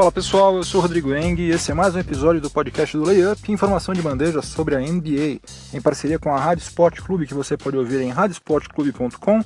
Fala pessoal, eu sou o Rodrigo Eng e esse é mais um episódio do podcast do Layup, informação de bandeja sobre a NBA, em parceria com a Rádio Sport Clube, que você pode ouvir em radiosportclube.com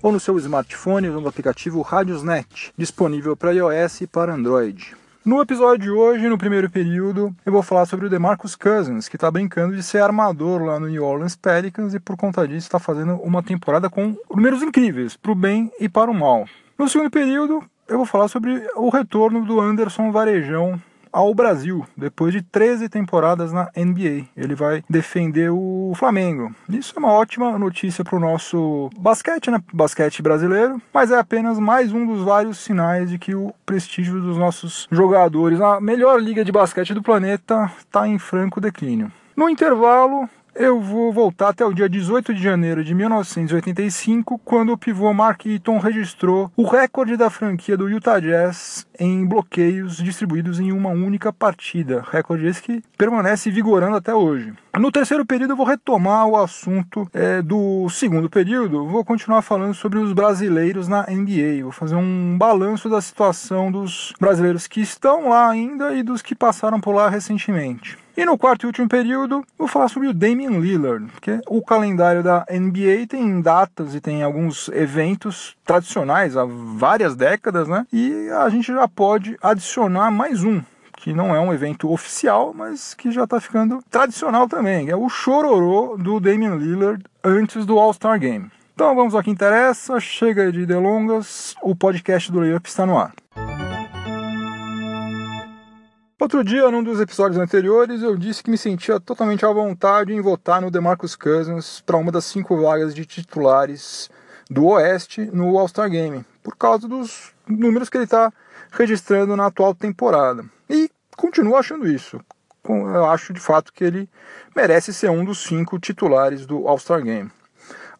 ou no seu smartphone usando o aplicativo Radiosnet, disponível para iOS e para Android. No episódio de hoje, no primeiro período, eu vou falar sobre o DeMarcus Cousins, que está brincando de ser armador lá no New Orleans Pelicans e por conta disso está fazendo uma temporada com números incríveis, para o bem e para o mal. No segundo período, eu vou falar sobre o retorno do Anderson Varejão ao Brasil, depois de 13 temporadas na NBA. Ele vai defender o Flamengo. Isso é uma ótima notícia para o nosso basquete, né? Basquete brasileiro, mas é apenas mais um dos vários sinais de que o prestígio dos nossos jogadores, a melhor liga de basquete do planeta, está em franco declínio. No intervalo, eu vou voltar até o dia 18 de janeiro de 1985, quando o pivô Mark Eaton registrou o recorde da franquia do Utah Jazz em bloqueios distribuídos em uma única partida. Recorde esse que permanece vigorando até hoje. No terceiro período eu vou retomar o assunto é, do segundo período. Vou continuar falando sobre os brasileiros na NBA. Vou fazer um balanço da situação dos brasileiros que estão lá ainda e dos que passaram por lá recentemente. E no quarto e último período, vou falar sobre o Damian Lillard, porque o calendário da NBA tem datas e tem alguns eventos tradicionais há várias décadas, né? E a gente já pode adicionar mais um, que não é um evento oficial, mas que já está ficando tradicional também, é o chororô do Damian Lillard antes do All-Star Game. Então vamos ao que interessa, chega de delongas, o podcast do Layup está no ar. Outro dia, num dos episódios anteriores, eu disse que me sentia totalmente à vontade em votar no DeMarcus Cousins para uma das cinco vagas de titulares do Oeste no All-Star Game, por causa dos números que ele está registrando na atual temporada. Continuo achando isso. Eu acho de fato que ele merece ser um dos cinco titulares do All-Star Game.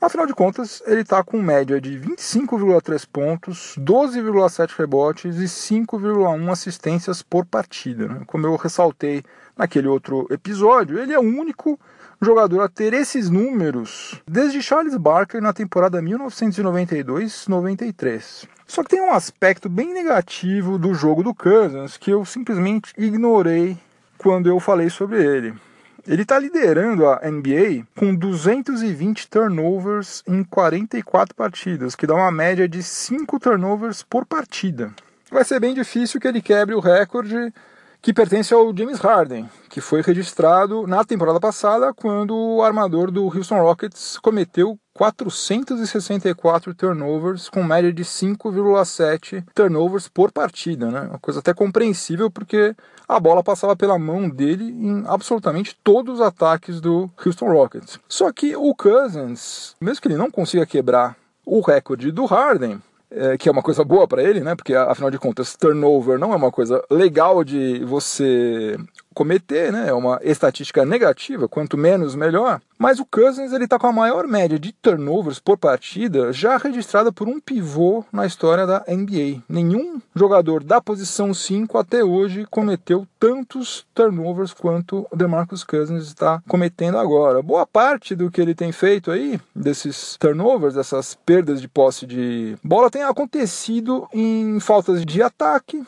Afinal de contas, ele está com média de 25,3 pontos, 12,7 rebotes e 5,1 assistências por partida. Né? Como eu ressaltei naquele outro episódio, ele é o único jogador a ter esses números desde Charles Barker na temporada 1992-93. Só que tem um aspecto bem negativo do jogo do Cousins que eu simplesmente ignorei quando eu falei sobre ele. Ele está liderando a NBA com 220 turnovers em 44 partidas, que dá uma média de 5 turnovers por partida. Vai ser bem difícil que ele quebre o recorde que pertence ao James Harden, que foi registrado na temporada passada quando o armador do Houston Rockets cometeu 464 turnovers com média de 5,7 turnovers por partida, né? Uma coisa até compreensível porque a bola passava pela mão dele em absolutamente todos os ataques do Houston Rockets. Só que o Cousins, mesmo que ele não consiga quebrar o recorde do Harden, é, que é uma coisa boa para ele, né? Porque afinal de contas, turnover não é uma coisa legal de você cometer, né? É uma estatística negativa, quanto menos melhor. Mas o Cousins ele está com a maior média de turnovers por partida já registrada por um pivô na história da NBA. Nenhum jogador da posição 5 até hoje cometeu tantos turnovers quanto o DeMarcus Cousins está cometendo agora. Boa parte do que ele tem feito aí, desses turnovers, dessas perdas de posse de bola, tem acontecido em faltas de ataque,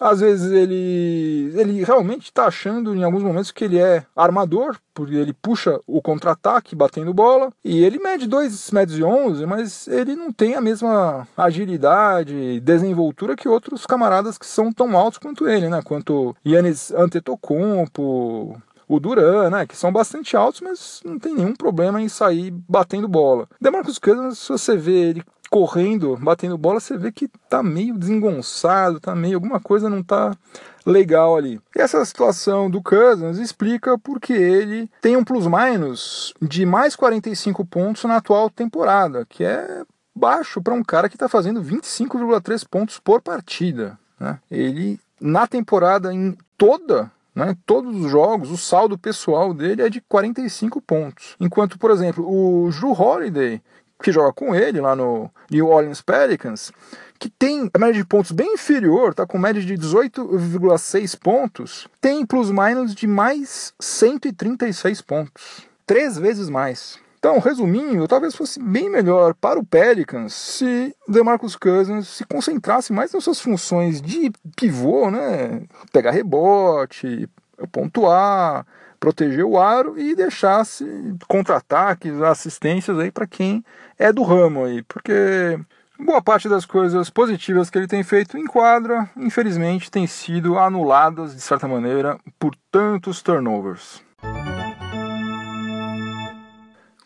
às vezes ele, ele realmente está achando em alguns momentos que ele é armador, porque ele puxa o contra-ataque batendo bola, e ele mede 2 metros e 11, mas ele não tem a mesma agilidade, desenvoltura que outros camaradas que são tão altos quanto ele, né? Quanto Yannis Antetokounmpo, o Duran, né, que são bastante altos, mas não tem nenhum problema em sair batendo bola. Demarcus Cousins, se você vê ele correndo, batendo bola, você vê que tá meio desengonçado, tá meio alguma coisa não tá legal ali. E essa situação do Cousins explica porque ele tem um plus-minus de mais 45 pontos na atual temporada, que é baixo para um cara que está fazendo 25,3 pontos por partida. Né? Ele, na temporada em toda, né, todos os jogos, o saldo pessoal dele é de 45 pontos. Enquanto, por exemplo, o Drew Holiday que joga com ele lá no New Orleans Pelicans, que tem a média de pontos bem inferior, tá com média de 18,6 pontos, tem plus minus de mais 136 pontos. Três vezes mais. Então, resumindo, talvez fosse bem melhor para o Pelicans se DeMarcus Cousins se concentrasse mais nas suas funções de pivô, né? Pegar rebote, pontuar, proteger o aro e deixasse contra-ataques, assistências aí para quem é do ramo aí, porque boa parte das coisas positivas que ele tem feito em quadra, infelizmente, tem sido anuladas de certa maneira por tantos turnovers.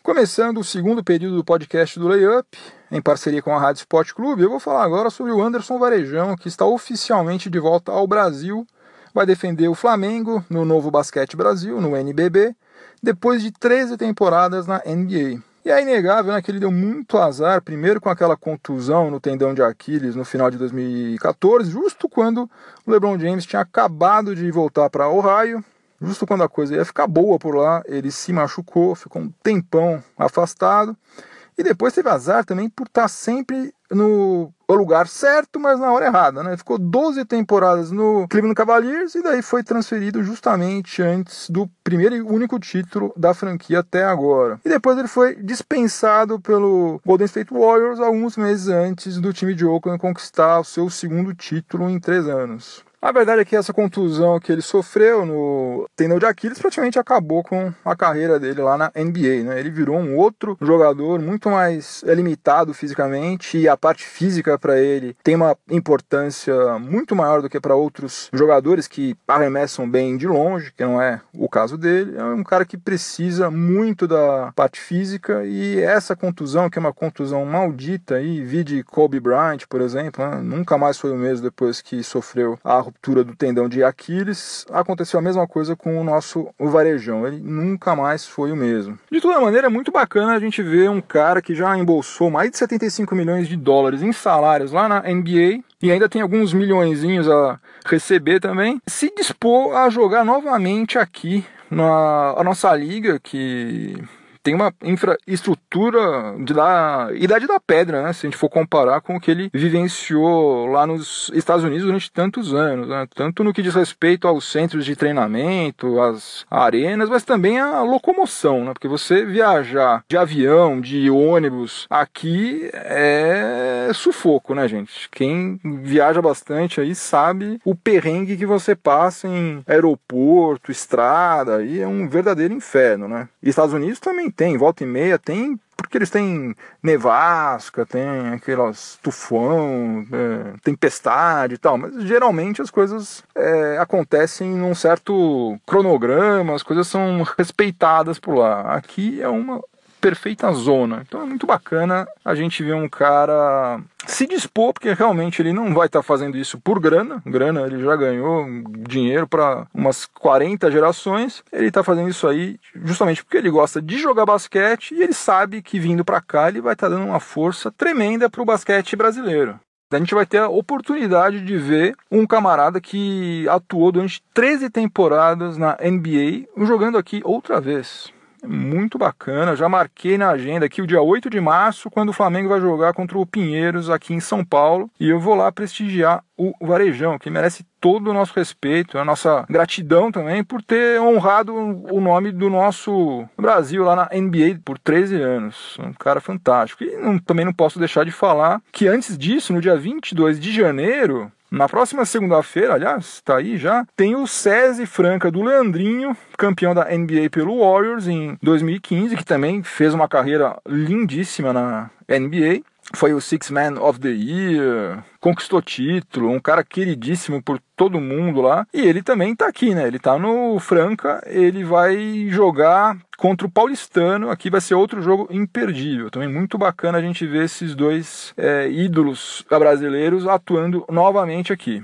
Começando o segundo período do podcast do Layup, em parceria com a Rádio Sport Clube, eu vou falar agora sobre o Anderson Varejão, que está oficialmente de volta ao Brasil, vai defender o Flamengo no Novo Basquete Brasil, no NBB, depois de 13 temporadas na NBA. E é inegável né, que ele deu muito azar, primeiro com aquela contusão no tendão de Aquiles no final de 2014, justo quando o LeBron James tinha acabado de voltar para Ohio, Justo quando a coisa ia ficar boa por lá, ele se machucou, ficou um tempão afastado. E depois teve azar também por estar sempre no lugar certo, mas na hora errada, né? Ficou 12 temporadas no Cleveland Cavaliers e daí foi transferido justamente antes do primeiro e único título da franquia até agora. E depois ele foi dispensado pelo Golden State Warriors alguns meses antes do time de Oakland conquistar o seu segundo título em três anos. A verdade é que essa contusão que ele sofreu no tendão de Aquiles praticamente acabou com a carreira dele lá na NBA. Né? Ele virou um outro jogador muito mais limitado fisicamente e a parte física para ele tem uma importância muito maior do que para outros jogadores que arremessam bem de longe, que não é o caso dele. É um cara que precisa muito da parte física e essa contusão, que é uma contusão maldita, e vi de Kobe Bryant, por exemplo, né? nunca mais foi o mesmo depois que sofreu a ruptura do tendão de Aquiles, aconteceu a mesma coisa com o nosso o Varejão. Ele nunca mais foi o mesmo. De toda maneira, é muito bacana a gente ver um cara que já embolsou mais de 75 milhões de dólares em salários lá na NBA e ainda tem alguns milhõezinhos a receber também, se dispor a jogar novamente aqui na nossa liga que tem uma infraestrutura da idade da pedra, né? Se a gente for comparar com o que ele vivenciou lá nos Estados Unidos durante tantos anos, né? Tanto no que diz respeito aos centros de treinamento, às arenas, mas também a locomoção, né? Porque você viajar de avião, de ônibus aqui é sufoco, né, gente? Quem viaja bastante aí sabe o perrengue que você passa em aeroporto, estrada, aí é um verdadeiro inferno, né? Estados Unidos também tem, volta e meia tem, porque eles têm nevasca, tem aquelas tufão, é, tempestade e tal, mas geralmente as coisas é, acontecem num certo cronograma, as coisas são respeitadas por lá. Aqui é uma perfeita zona. Então é muito bacana a gente ver um cara se dispor, porque realmente ele não vai estar tá fazendo isso por grana. Grana ele já ganhou dinheiro para umas 40 gerações. Ele está fazendo isso aí justamente porque ele gosta de jogar basquete e ele sabe que vindo para cá ele vai estar tá dando uma força tremenda para o basquete brasileiro. A gente vai ter a oportunidade de ver um camarada que atuou durante 13 temporadas na NBA jogando aqui outra vez muito bacana. Já marquei na agenda aqui o dia 8 de março, quando o Flamengo vai jogar contra o Pinheiros aqui em São Paulo. E eu vou lá prestigiar o Varejão, que merece todo o nosso respeito, a nossa gratidão também por ter honrado o nome do nosso Brasil lá na NBA por 13 anos. Um cara fantástico. E não, também não posso deixar de falar que antes disso, no dia 22 de janeiro, na próxima segunda-feira, aliás, está aí já, tem o SESI Franca do Leandrinho, campeão da NBA pelo Warriors em 2015, que também fez uma carreira lindíssima na NBA foi o Six Man of the Year, conquistou título, um cara queridíssimo por todo mundo lá. E ele também tá aqui, né? Ele tá no Franca, ele vai jogar contra o Paulistano. Aqui vai ser outro jogo imperdível. Também muito bacana a gente ver esses dois é, ídolos brasileiros atuando novamente aqui.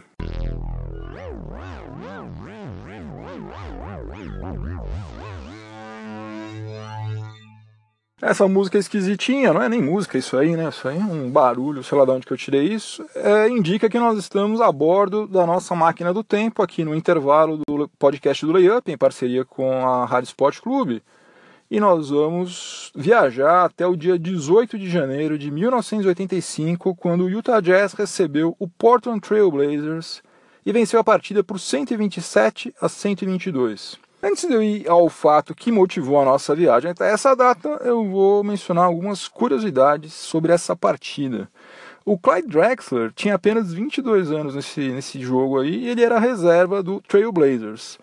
Essa música é esquisitinha, não é nem música isso aí, né? Isso aí é um barulho, sei lá de onde que eu tirei isso. É, indica que nós estamos a bordo da nossa máquina do tempo, aqui no intervalo do podcast do Layup, em parceria com a Rádio Sport Clube. E nós vamos viajar até o dia 18 de janeiro de 1985, quando o Utah Jazz recebeu o Portland Trail Blazers e venceu a partida por 127 a 122. Antes de eu ir ao fato que motivou a nossa viagem até essa data, eu vou mencionar algumas curiosidades sobre essa partida. O Clyde Drexler tinha apenas 22 anos nesse, nesse jogo aí e ele era reserva do Trailblazers.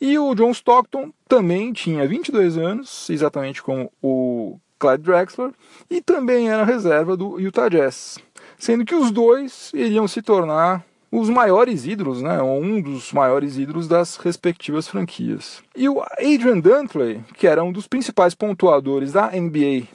E o John Stockton também tinha 22 anos, exatamente como o Clyde Drexler, e também era reserva do Utah Jazz. Sendo que os dois iriam se tornar os maiores ídolos, né, ou um dos maiores ídolos das respectivas franquias. E o Adrian Dantley, que era um dos principais pontuadores da NBA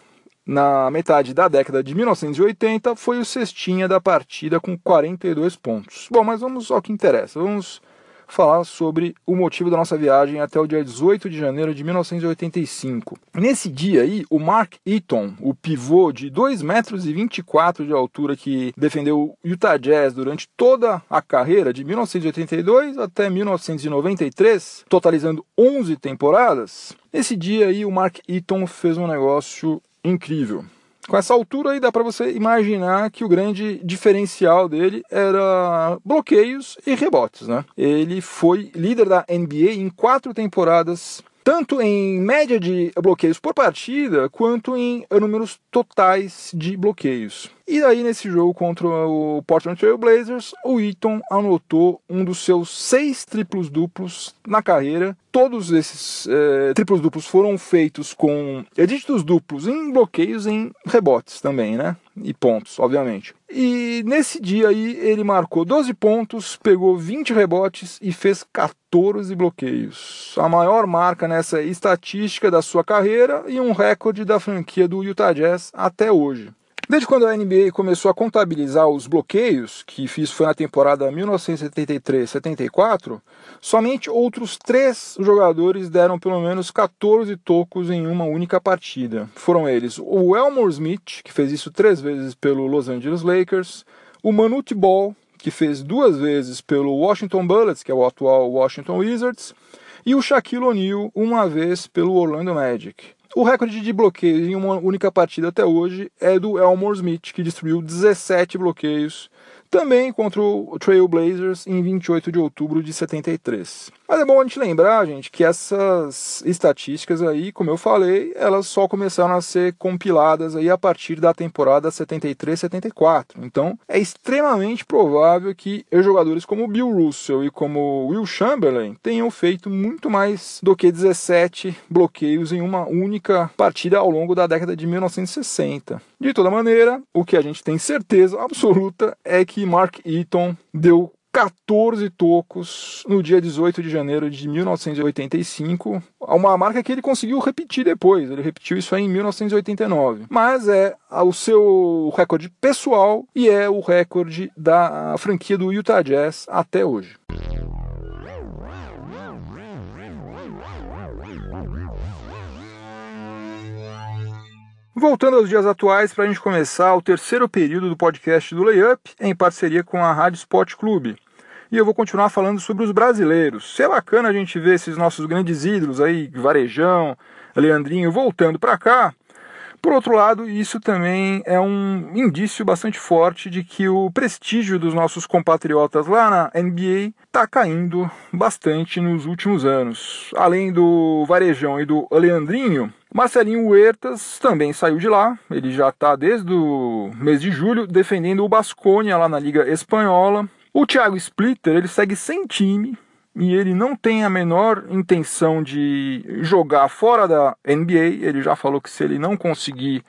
na metade da década de 1980, foi o cestinha da partida com 42 pontos. Bom, mas vamos ao que interessa. Vamos falar sobre o motivo da nossa viagem até o dia 18 de janeiro de 1985. Nesse dia aí, o Mark Eaton, o pivô de 2 metros e 24 de altura que defendeu o Utah Jazz durante toda a carreira de 1982 até 1993, totalizando 11 temporadas, nesse dia aí o Mark Eaton fez um negócio incrível. Com essa altura aí dá para você imaginar que o grande diferencial dele era bloqueios e rebotes, né? Ele foi líder da NBA em quatro temporadas tanto em média de bloqueios por partida, quanto em números totais de bloqueios. E aí, nesse jogo contra o Portland Trail Blazers, o Eaton anotou um dos seus seis triplos duplos na carreira. Todos esses é, triplos duplos foram feitos com dígitos duplos em bloqueios em rebotes também, né? E pontos, obviamente. E nesse dia aí ele marcou 12 pontos, pegou 20 rebotes e fez 14 bloqueios. A maior marca nessa estatística da sua carreira e um recorde da franquia do Utah Jazz até hoje. Desde quando a NBA começou a contabilizar os bloqueios, que fiz foi na temporada 1973-74, somente outros três jogadores deram pelo menos 14 tocos em uma única partida. Foram eles o Elmore Smith, que fez isso três vezes pelo Los Angeles Lakers, o Manute Ball, que fez duas vezes pelo Washington Bullets, que é o atual Washington Wizards, e o Shaquille O'Neal, uma vez pelo Orlando Magic. O recorde de bloqueios em uma única partida até hoje é do Elmore Smith, que destruiu 17 bloqueios também contra o Trail Blazers em 28 de outubro de 73. Mas é bom a gente lembrar, gente, que essas estatísticas aí, como eu falei, elas só começaram a ser compiladas aí a partir da temporada 73-74. Então, é extremamente provável que jogadores como Bill Russell e como Will Chamberlain tenham feito muito mais do que 17 bloqueios em uma única partida ao longo da década de 1960. De toda maneira, o que a gente tem certeza absoluta é que Mark Eaton deu 14 tocos no dia 18 de janeiro de 1985, uma marca que ele conseguiu repetir depois, ele repetiu isso aí em 1989. Mas é o seu recorde pessoal e é o recorde da franquia do Utah Jazz até hoje. Voltando aos dias atuais, para a gente começar o terceiro período do podcast do Layup, em parceria com a Rádio Sport Clube. E eu vou continuar falando sobre os brasileiros. Se é bacana a gente ver esses nossos grandes ídolos aí, Varejão, Leandrinho, voltando para cá. Por outro lado, isso também é um indício bastante forte de que o prestígio dos nossos compatriotas lá na NBA está caindo bastante nos últimos anos. Além do Varejão e do Leandrinho, Marcelinho Huertas também saiu de lá, ele já está desde o mês de julho defendendo o Basconia lá na Liga Espanhola. O Thiago Splitter ele segue sem time e ele não tem a menor intenção de jogar fora da NBA. Ele já falou que se ele não conseguir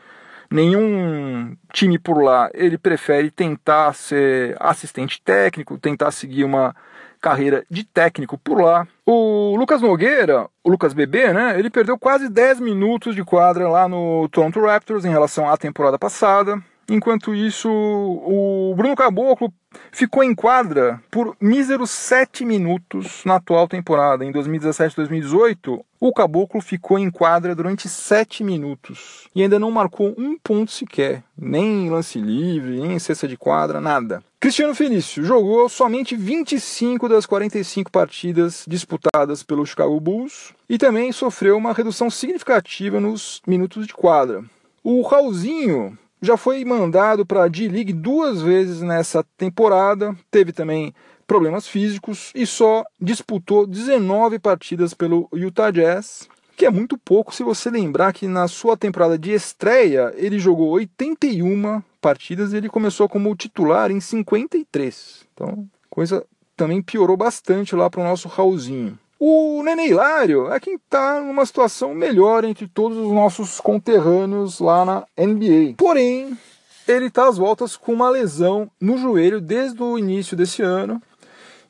nenhum time por lá, ele prefere tentar ser assistente técnico, tentar seguir uma carreira de técnico por lá. O Lucas Nogueira, o Lucas Bebê, né? Ele perdeu quase 10 minutos de quadra lá no Toronto Raptors em relação à temporada passada. Enquanto isso, o Bruno Caboclo ficou em quadra por míseros 7 minutos na atual temporada. Em 2017-2018, o Caboclo ficou em quadra durante 7 minutos e ainda não marcou um ponto sequer, nem em lance livre, nem em cesta de quadra, nada. Cristiano Felício jogou somente 25 das 45 partidas disputadas pelo Chicago Bulls e também sofreu uma redução significativa nos minutos de quadra. O Raulzinho já foi mandado para a D-League duas vezes nessa temporada. Teve também problemas físicos e só disputou 19 partidas pelo Utah Jazz, que é muito pouco se você lembrar que na sua temporada de estreia ele jogou 81 partidas e ele começou como titular em 53. Então, coisa também piorou bastante lá para o nosso Raulzinho. O Nenê Hilário é quem está numa situação melhor entre todos os nossos conterrâneos lá na NBA. Porém, ele está às voltas com uma lesão no joelho desde o início desse ano.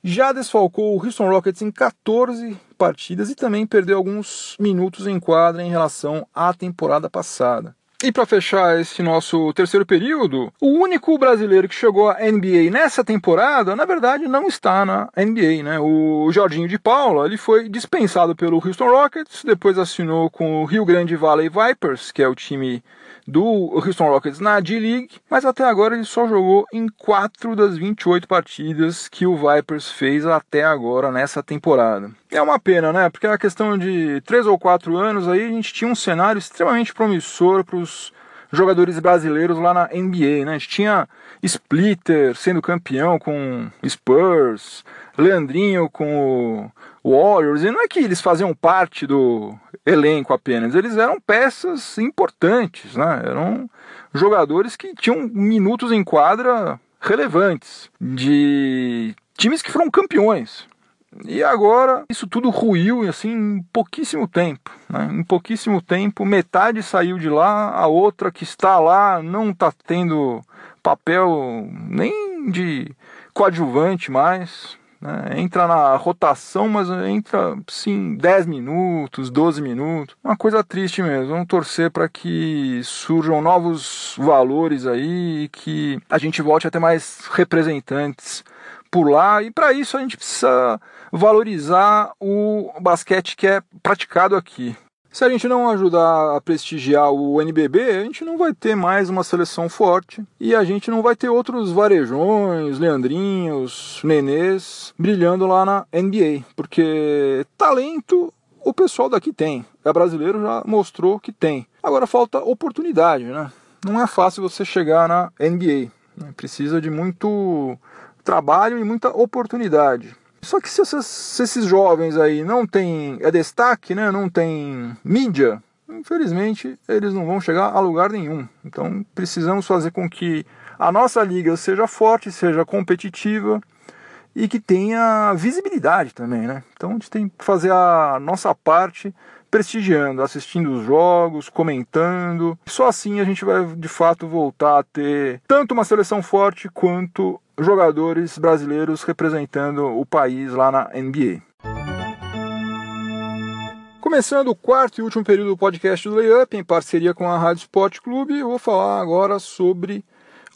Já desfalcou o Houston Rockets em 14 partidas e também perdeu alguns minutos em quadra em relação à temporada passada. E para fechar esse nosso terceiro período, o único brasileiro que chegou à NBA nessa temporada, na verdade, não está na NBA, né? O Jorginho de Paula, ele foi dispensado pelo Houston Rockets, depois assinou com o Rio Grande Valley Vipers, que é o time do Houston Rockets na D-League, mas até agora ele só jogou em 4 das 28 partidas que o Vipers fez até agora nessa temporada. É uma pena, né? Porque a questão de 3 ou 4 anos aí a gente tinha um cenário extremamente promissor para os jogadores brasileiros lá na NBA, né? A gente tinha Splitter sendo campeão com Spurs, Leandrinho com o Warriors, e não é que eles faziam parte do elenco apenas, eles eram peças importantes, né? Eram jogadores que tinham minutos em quadra relevantes de times que foram campeões. E agora isso tudo ruiu assim em pouquíssimo tempo. Né? Em pouquíssimo tempo, metade saiu de lá, a outra que está lá não está tendo papel nem de coadjuvante mais. Né? Entra na rotação, mas entra sim 10 minutos, 12 minutos. Uma coisa triste mesmo. Vamos torcer para que surjam novos valores aí e que a gente volte a ter mais representantes por lá. E para isso a gente precisa valorizar o basquete que é praticado aqui. Se a gente não ajudar a prestigiar o NBB, a gente não vai ter mais uma seleção forte e a gente não vai ter outros varejões, Leandrinhos, Nenês brilhando lá na NBA, porque talento o pessoal daqui tem. É brasileiro já mostrou que tem. Agora falta oportunidade, né? Não é fácil você chegar na NBA. Né? Precisa de muito trabalho e muita oportunidade. Só que se, se esses jovens aí não têm é destaque, né, não tem mídia, infelizmente eles não vão chegar a lugar nenhum. Então precisamos fazer com que a nossa liga seja forte, seja competitiva e que tenha visibilidade também, né? Então a gente tem que fazer a nossa parte prestigiando, assistindo os jogos, comentando. Só assim a gente vai de fato voltar a ter tanto uma seleção forte quanto jogadores brasileiros representando o país lá na NBA. Começando o quarto e último período do podcast do Layup, em parceria com a Rádio Sport Clube, eu vou falar agora sobre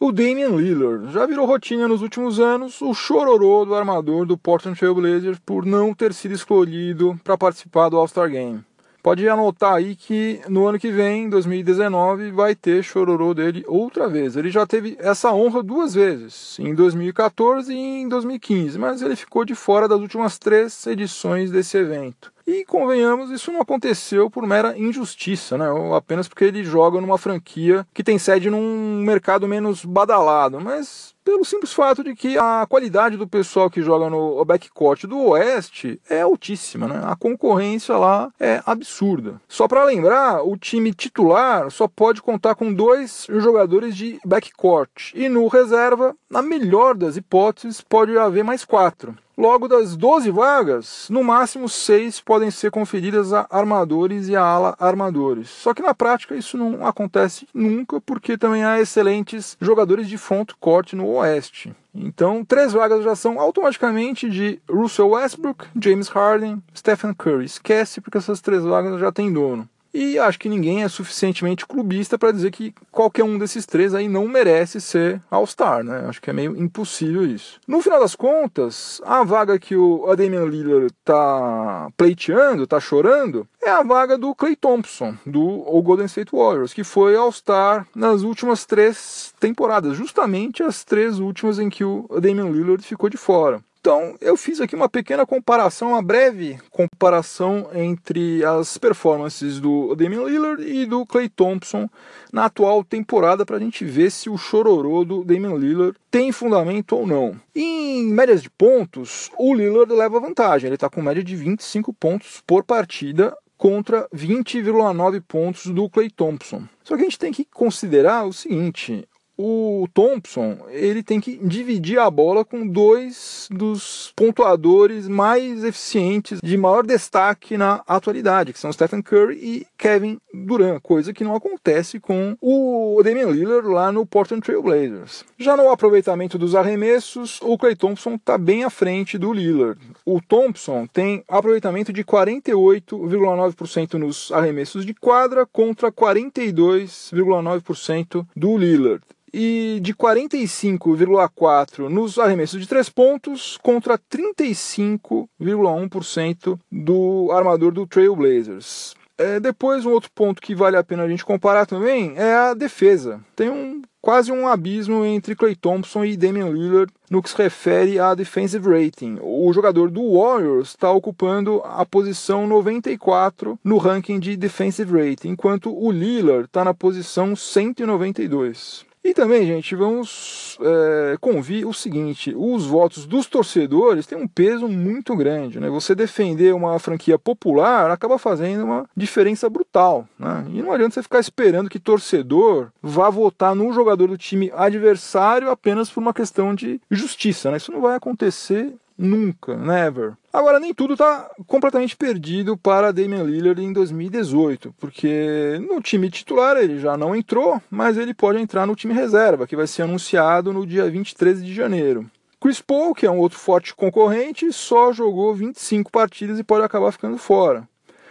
o Damian Lillard. Já virou rotina nos últimos anos o chororô do armador do Portland Trail Blazers por não ter sido escolhido para participar do All-Star Game pode anotar aí que no ano que vem, 2019, vai ter chororô dele outra vez. Ele já teve essa honra duas vezes, em 2014 e em 2015, mas ele ficou de fora das últimas três edições desse evento. E convenhamos, isso não aconteceu por mera injustiça, né? Ou apenas porque ele joga numa franquia que tem sede num mercado menos badalado, mas pelo simples fato de que a qualidade do pessoal que joga no backcourt do Oeste é altíssima, né? A concorrência lá é absurda. Só para lembrar, o time titular só pode contar com dois jogadores de backcourt e no reserva, na melhor das hipóteses, pode haver mais quatro. Logo, das 12 vagas, no máximo 6 podem ser conferidas a armadores e a ala armadores. Só que na prática isso não acontece nunca, porque também há excelentes jogadores de front court no Oeste. Então, três vagas já são automaticamente de Russell Westbrook, James Harden, Stephen Curry. Esquece, porque essas três vagas já têm dono. E acho que ninguém é suficientemente clubista para dizer que qualquer um desses três aí não merece ser All-Star, né? Acho que é meio impossível isso. No final das contas, a vaga que o Damian Lillard tá pleiteando, tá chorando, é a vaga do Clay Thompson, do Golden State Warriors, que foi All-Star nas últimas três temporadas, justamente as três últimas em que o Damian Lillard ficou de fora. Então, eu fiz aqui uma pequena comparação, uma breve comparação entre as performances do Damian Lillard e do Clay Thompson na atual temporada para a gente ver se o chororô do Damian Lillard tem fundamento ou não. Em médias de pontos, o Lillard leva vantagem, ele está com média de 25 pontos por partida contra 20,9 pontos do Clay Thompson. Só que a gente tem que considerar o seguinte: o Thompson ele tem que dividir a bola com dois dos pontuadores mais eficientes de maior destaque na atualidade, que são Stephen Curry e Kevin Durant, coisa que não acontece com o Damian Lillard lá no Portland Trail Blazers. Já no aproveitamento dos arremessos, o Clay Thompson está bem à frente do Lillard. O Thompson tem aproveitamento de 48,9% nos arremessos de quadra contra 42,9% do Lillard e de 45,4% nos arremessos de três pontos contra 35,1% do armador do Trailblazers. É, depois, um outro ponto que vale a pena a gente comparar também é a defesa. Tem um quase um abismo entre Clay Thompson e Damian Lillard no que se refere a defensive rating. O jogador do Warriors está ocupando a posição 94 no ranking de defensive rating, enquanto o Lillard está na posição 192. E também, gente, vamos é, convir o seguinte: os votos dos torcedores têm um peso muito grande. Né? Você defender uma franquia popular acaba fazendo uma diferença brutal. Né? E não adianta você ficar esperando que torcedor vá votar num jogador do time adversário apenas por uma questão de justiça. Né? Isso não vai acontecer Nunca, never. Agora, nem tudo está completamente perdido para Damian Lillard em 2018, porque no time titular ele já não entrou, mas ele pode entrar no time reserva, que vai ser anunciado no dia 23 de janeiro. Chris Paul, que é um outro forte concorrente, só jogou 25 partidas e pode acabar ficando fora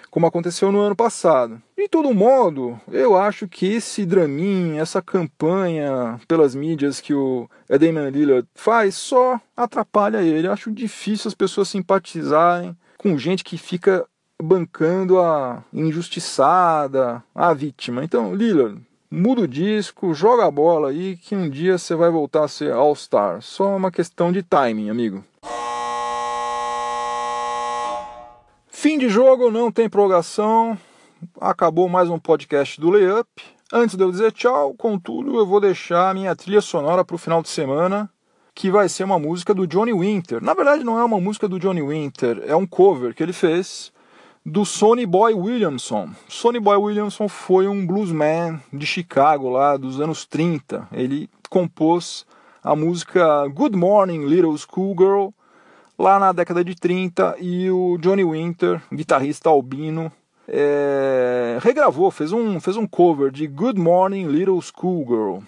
como aconteceu no ano passado. De todo modo, eu acho que esse draminha, essa campanha pelas mídias que o Damian Lillard faz, só atrapalha ele. Eu acho difícil as pessoas simpatizarem com gente que fica bancando a injustiçada, a vítima. Então, Lillard, muda o disco, joga a bola aí, que um dia você vai voltar a ser All-Star. Só uma questão de timing, amigo. Fim de jogo, não tem prorrogação. Acabou mais um podcast do Layup. Antes de eu dizer tchau, contudo, eu vou deixar a minha trilha sonora para o final de semana, que vai ser uma música do Johnny Winter. Na verdade, não é uma música do Johnny Winter, é um cover que ele fez do Sonny Boy Williamson. Sonny Boy Williamson foi um bluesman de Chicago lá dos anos 30. Ele compôs a música Good Morning Little Schoolgirl lá na década de 30 e o Johnny Winter, guitarrista albino, é, regravou, fez um, fez um cover de Good Morning Little Schoolgirl.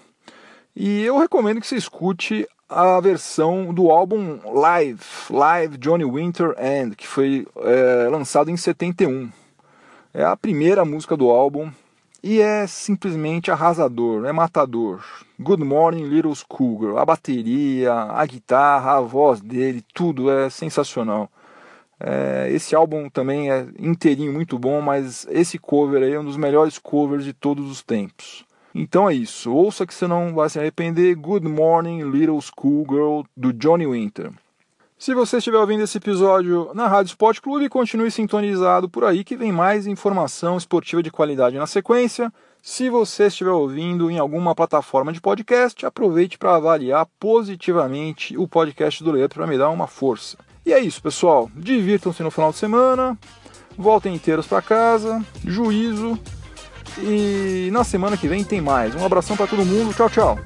E eu recomendo que você escute a versão do álbum Live, Live Johnny Winter And, que foi é, lançado em 71. É a primeira música do álbum e é simplesmente arrasador, é matador. Good Morning Little Schoolgirl, a bateria, a guitarra, a voz dele, tudo é sensacional. É, esse álbum também é inteirinho muito bom, mas esse cover aí é um dos melhores covers de todos os tempos. Então é isso, ouça que você não vai se arrepender. Good Morning Little Schoolgirl do Johnny Winter. Se você estiver ouvindo esse episódio na Rádio Sport Clube, continue sintonizado por aí que vem mais informação esportiva de qualidade na sequência. Se você estiver ouvindo em alguma plataforma de podcast, aproveite para avaliar positivamente o podcast do Leandro para me dar uma força. E é isso, pessoal. Divirtam-se no final de semana, voltem inteiros para casa, juízo e na semana que vem tem mais. Um abração para todo mundo. Tchau, tchau.